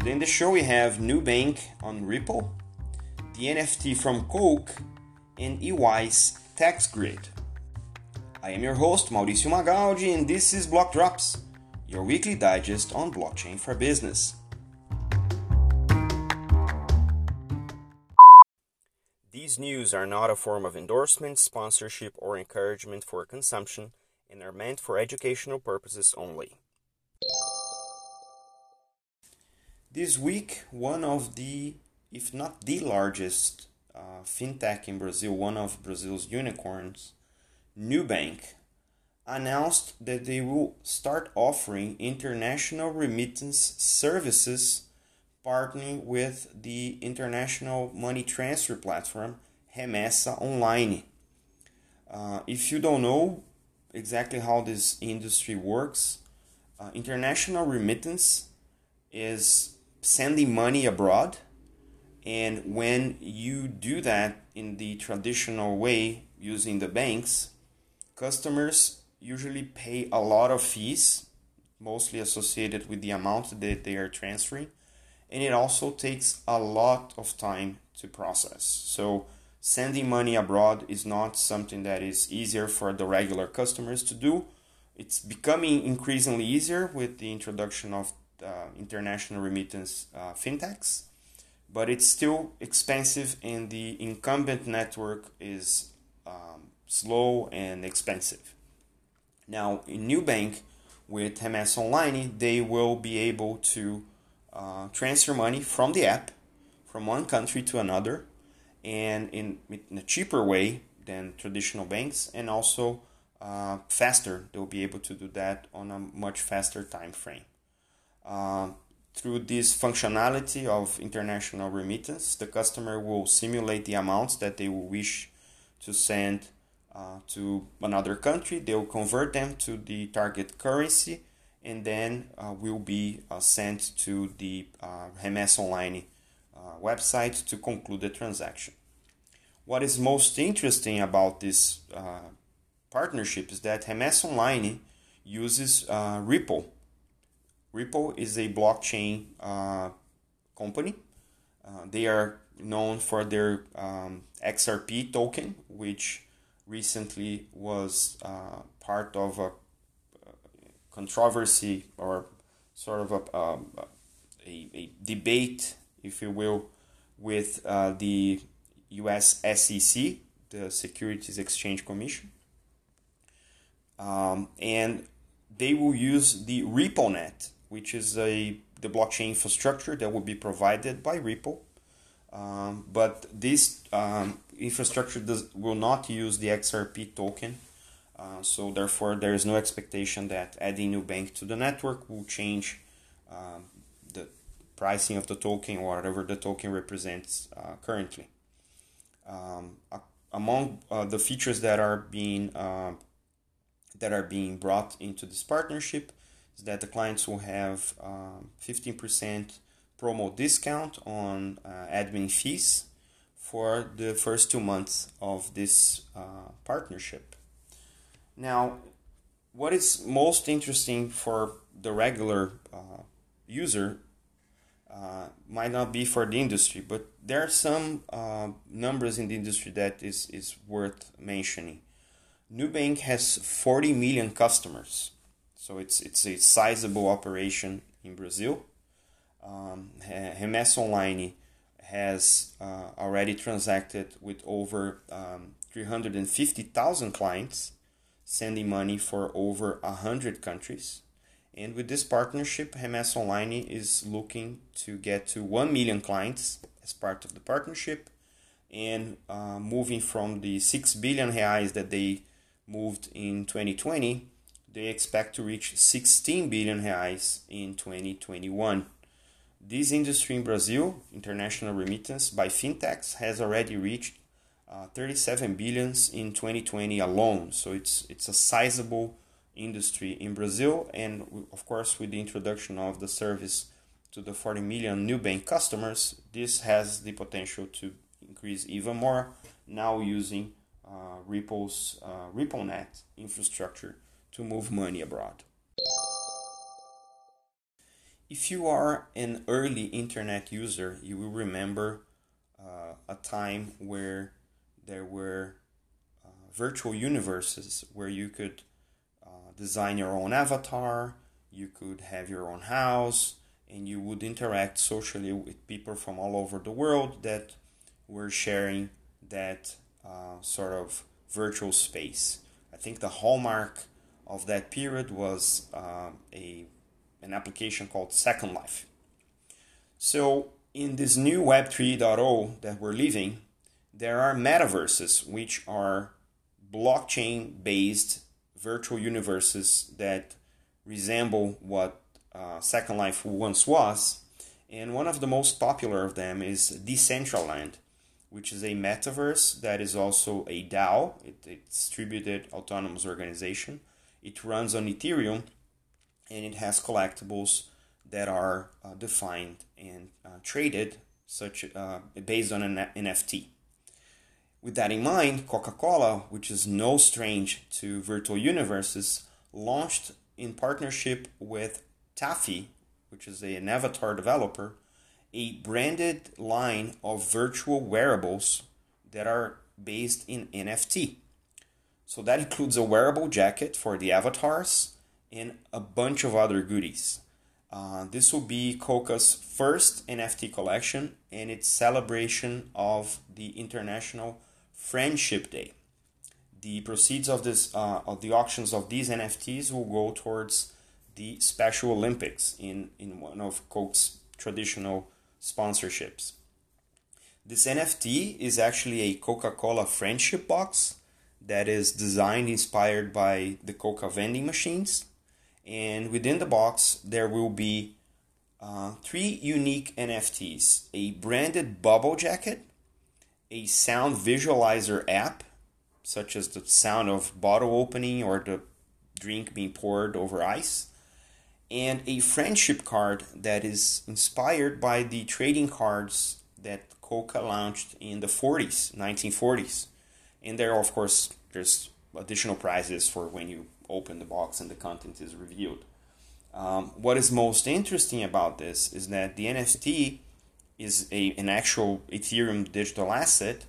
Today in the show we have Nubank on Ripple, the NFT from Coke, and EY's Tax Grid. I am your host, Mauricio Magaldi, and this is Block Drops, your weekly digest on blockchain for business. These news are not a form of endorsement, sponsorship, or encouragement for consumption and are meant for educational purposes only. This week, one of the, if not the largest uh, fintech in Brazil, one of Brazil's unicorns, Nubank, announced that they will start offering international remittance services partnering with the international money transfer platform Remessa Online. Uh, if you don't know exactly how this industry works, uh, international remittance is sending money abroad. And when you do that in the traditional way using the banks, customers usually pay a lot of fees, mostly associated with the amount that they are transferring. And it also takes a lot of time to process. So, sending money abroad is not something that is easier for the regular customers to do. It's becoming increasingly easier with the introduction of international remittance uh, fintechs, but it's still expensive, and the incumbent network is um, slow and expensive. Now, in Nubank with Remessa Online, they will be able to uh, transfer money from the app from one country to another and in, in a cheaper way than traditional banks and also uh, faster. They'll be able to do that on a much faster time frame. Uh, through this functionality of international remittance, the customer will simulate the amounts that they will wish to send uh, to another country. They will convert them to the target currency and then uh, will be uh, sent to the uh, Remessa Online uh, website to conclude the transaction. What is most interesting about this uh, partnership is that Remessa Online uses Ripple. Ripple is a blockchain uh, company. Uh, they are known for their um, XRP token, which recently was uh, part of a controversy or sort of a, um, a, a debate if you will, with uh, the US SEC, the Securities Exchange Commission. Um, and they will use the RippleNet, which is a the blockchain infrastructure that will be provided by Ripple. Um, but this um, infrastructure does, will not use the XRP token. Uh, so therefore, there is no expectation that adding Nubank to the network will change uh, the pricing of the token or whatever the token represents uh, currently. Um, among uh, the features that are being uh, that are being brought into this partnership that the clients will have 15% um, promo discount on uh, admin fees for the first two months of this uh, partnership. Now, what is most interesting for the regular uh, user uh, might not be for the industry, but there are some uh, numbers in the industry that is, is worth mentioning. Nubank has 40 million customers, so it's, it's a sizable operation in Brazil. Um, Online has uh, already transacted with over um, 350,000 clients, sending money for over 100 countries. And with this partnership, Remessa Online is looking to get to 1 million clients as part of the partnership and uh, moving from the 6 billion reais that they moved in 2020, they expect to reach 16 billion reais in 2021. This industry in Brazil, international remittance by fintechs, has already reached uh, 37 billions in 2020 alone. So it's it's a sizable industry in Brazil, and of course, with the introduction of the service to the 40 million Nubank customers, this has the potential to increase even more. Now using uh, Ripple's uh, RippleNet infrastructure to move money abroad. if you are an early internet user, you will remember uh, a time where there were uh, virtual universes where you could uh, design your own avatar, you could have your own house, and you would interact socially with people from all over the world that were sharing that uh, sort of virtual space. I think the hallmark of that period was uh, a an application called Second Life. So in this new Web 3.0 that we're living, there are metaverses, which are blockchain based virtual universes that resemble what uh, Second Life once was. And one of the most popular of them is Decentraland, which is a metaverse that is also a DAO, it, it's distributed autonomous organization. It runs on Ethereum and it has collectibles that are uh, defined and uh, traded such uh, based on an NFT. With that in mind, Coca-Cola, which is no strange to virtual universes, launched in partnership with Tafi, which is a, an avatar developer, a branded line of virtual wearables that are based in NFT. So that includes a wearable jacket for the avatars and a bunch of other goodies. Uh, this will be Coca's first NFT collection and its celebration of the International Friendship Day. The proceeds of this uh, of the auctions of these NFTs will go towards the Special Olympics in, in one of Coke's traditional sponsorships. This NFT is actually a Coca-Cola friendship box that is designed inspired by the Coca vending machines and within the box there will be uh, three unique NFTs a branded bubble jacket, a sound visualizer app, such as the sound of bottle opening or the drink being poured over ice, and a friendship card that is inspired by the trading cards that Coca launched in the 40s, 1940s. And there, of course, there's additional prizes for when you open the box and the content is revealed. Um, what is most interesting about this is that the NFT is a, an actual Ethereum digital asset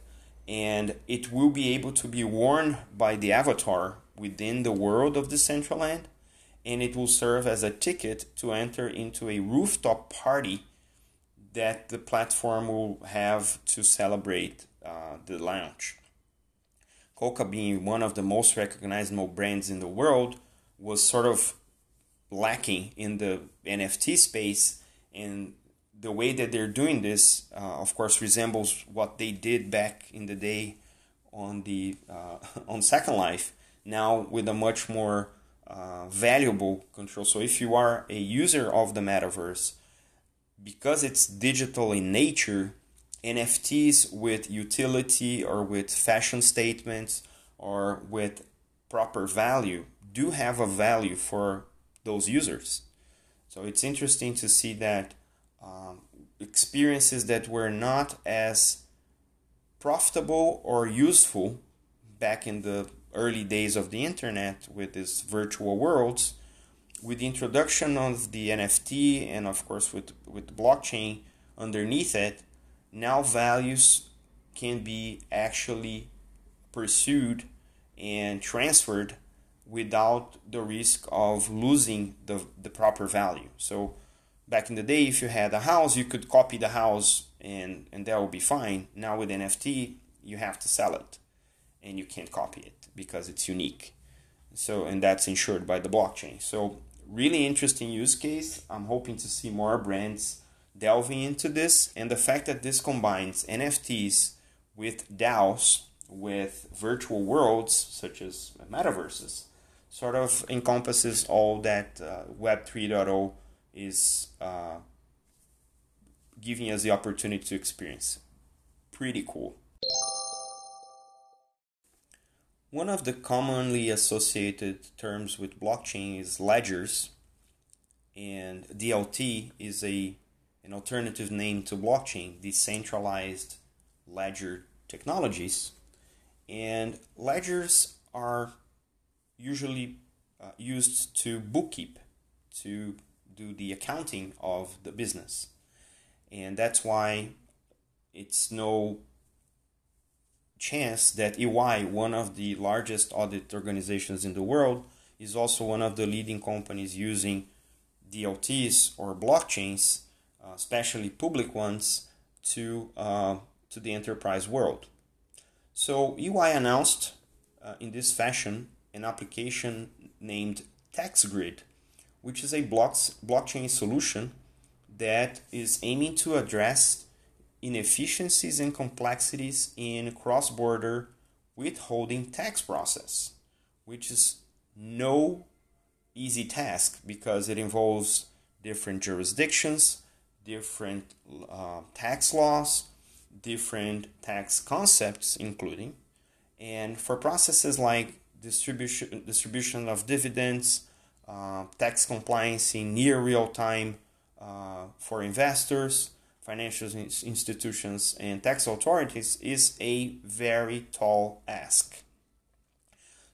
and it will be able to be worn by the avatar within the world of Decentraland and it will serve as a ticket to enter into a rooftop party that the platform will have to celebrate uh, the launch. Coca being one of the most recognizable brands in the world was sort of lacking in the NFT space and the way that they're doing this uh, of course resembles what they did back in the day on the uh, on Second Life now with a much more uh, valuable control. So if you are a user of the metaverse because it's digital in nature NFTs with utility or with fashion statements or with proper value do have a value for those users. So it's interesting to see that um, experiences that were not as profitable or useful back in the early days of the internet with these virtual worlds, with the introduction of the NFT and of course with, with blockchain underneath it, now values can be actually pursued and transferred without the risk of losing the, the proper value. So back in the day, if you had a house, you could copy the house and, and that would be fine. Now with NFT, you have to sell it and you can't copy it because it's unique. So, and that's insured by the blockchain. So really interesting use case. I'm hoping to see more brands delving into this, and the fact that this combines NFTs with DAOs, with virtual worlds such as metaverses, sort of encompasses all that uh, Web 3.0 is uh, giving us the opportunity to experience. Pretty cool. One of the commonly associated terms with blockchain is ledgers, and DLT is a an alternative name to blockchain, decentralized ledger technologies. And ledgers are usually uh, used to bookkeep, to do the accounting of the business. And that's why it's no chance that EY, one of the largest audit organizations in the world, is also one of the leading companies using DLTs or blockchains, especially public ones, to uh, to the enterprise world. So EY announced uh, in this fashion an application named TaxGrid, which is a blocks, blockchain solution that is aiming to address inefficiencies and complexities in cross-border withholding tax process, which is no easy task because it involves different jurisdictions, different uh, tax laws, different tax concepts, including, and for processes like distribution distribution of dividends, uh, tax compliance in near real time uh, for investors, financial institutions, and tax authorities is a very tall ask.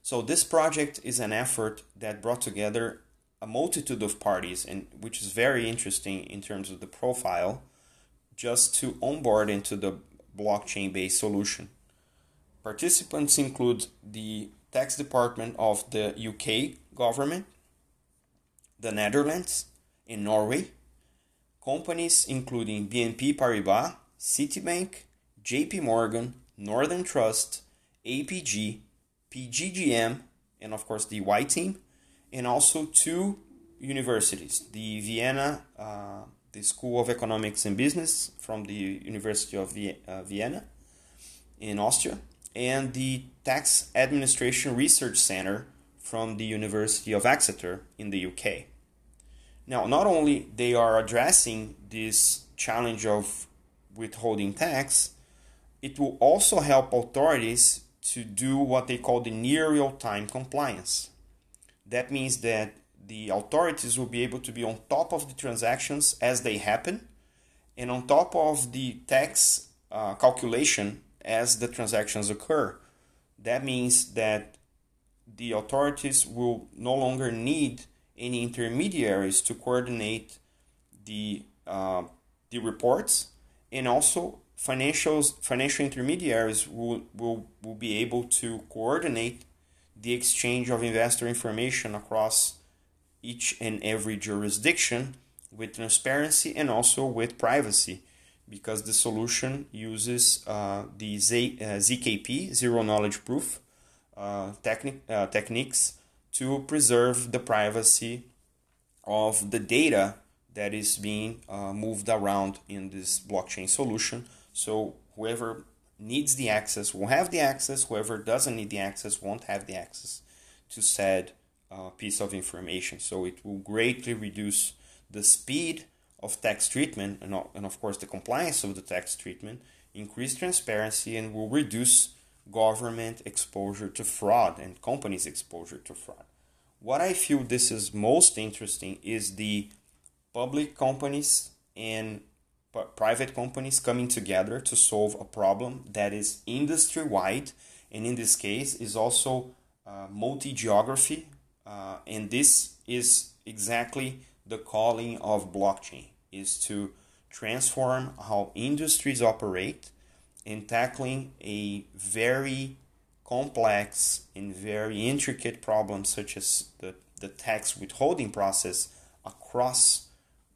So this project is an effort that brought together a multitude of parties, and which is very interesting in terms of the profile, just to onboard into the blockchain-based solution. Participants include the tax department of the UK government, the Netherlands, and Norway, companies including BNP Paribas, Citibank, JP Morgan, Northern Trust, APG, PGGM, and of course the EY team, and also two universities the Vienna, uh, the School of Economics and Business from the University of uh, Vienna in Austria, and the Tax Administration Research Center from the University of Exeter in the UK. Now, not only they are addressing this challenge of withholding tax, it will also help authorities to do what they call the near real-time compliance. That means that the authorities will be able to be on top of the transactions as they happen and on top of the tax uh, calculation as the transactions occur. That means that the authorities will no longer need any intermediaries to coordinate the uh, the reports, and also financials financial intermediaries will, will, will be able to coordinate the exchange of investor information across each and every jurisdiction with transparency and also with privacy because the solution uses uh, the Z, uh, ZKP, zero knowledge proof, uh, techni- uh, techniques to preserve the privacy of the data that is being uh, moved around in this blockchain solution. So whoever needs the access will have the access, whoever doesn't need the access won't have the access to said uh, piece of information. So it will greatly reduce the speed of tax treatment and, and of course the compliance of the tax treatment, increase transparency, and will reduce government exposure to fraud and companies' exposure to fraud. What I feel this is most interesting is the public companies and private companies coming together to solve a problem that is industry wide and in this case is also uh, multi geography uh, and this is exactly the calling of blockchain is to transform how industries operate in tackling a very complex and very intricate problem such as the, the tax withholding process across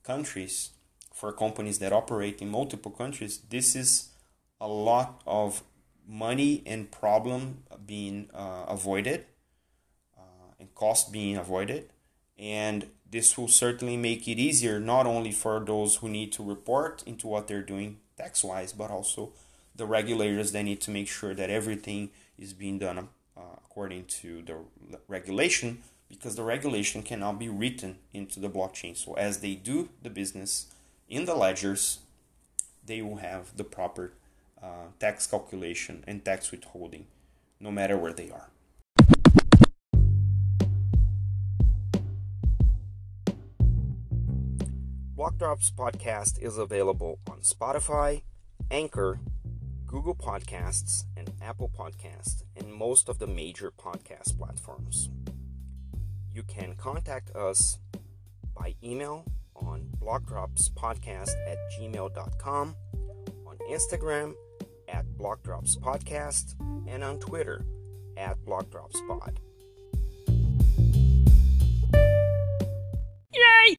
countries for companies that operate in multiple countries this is a lot of money and problem being uh, avoided uh, and cost being avoided and this will certainly make it easier not only for those who need to report into what they're doing tax wise, but also the regulators that need to make sure that everything is being done uh, according to the regulation because the regulation cannot be written into the blockchain. So, as they do the business in the ledgers, they will have the proper uh, tax calculation and tax withholding no matter where they are. Blockdrops podcast is available on Spotify, Anchor, Google Podcasts, and Apple Podcasts, and most of the major podcast platforms. You can contact us by email blockdropspodcast at gmail.com, on Instagram at blockdropspodcast, and on Twitter at blockdropspod. Yay!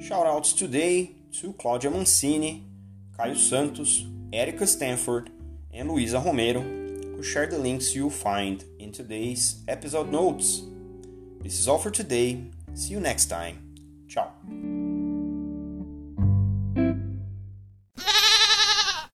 Shoutouts today to Claudia Mancini, Caio Santos, Erica Stanford, and Luisa Romero, share the links you'll find in today's episode notes. This is all for today. See you next time.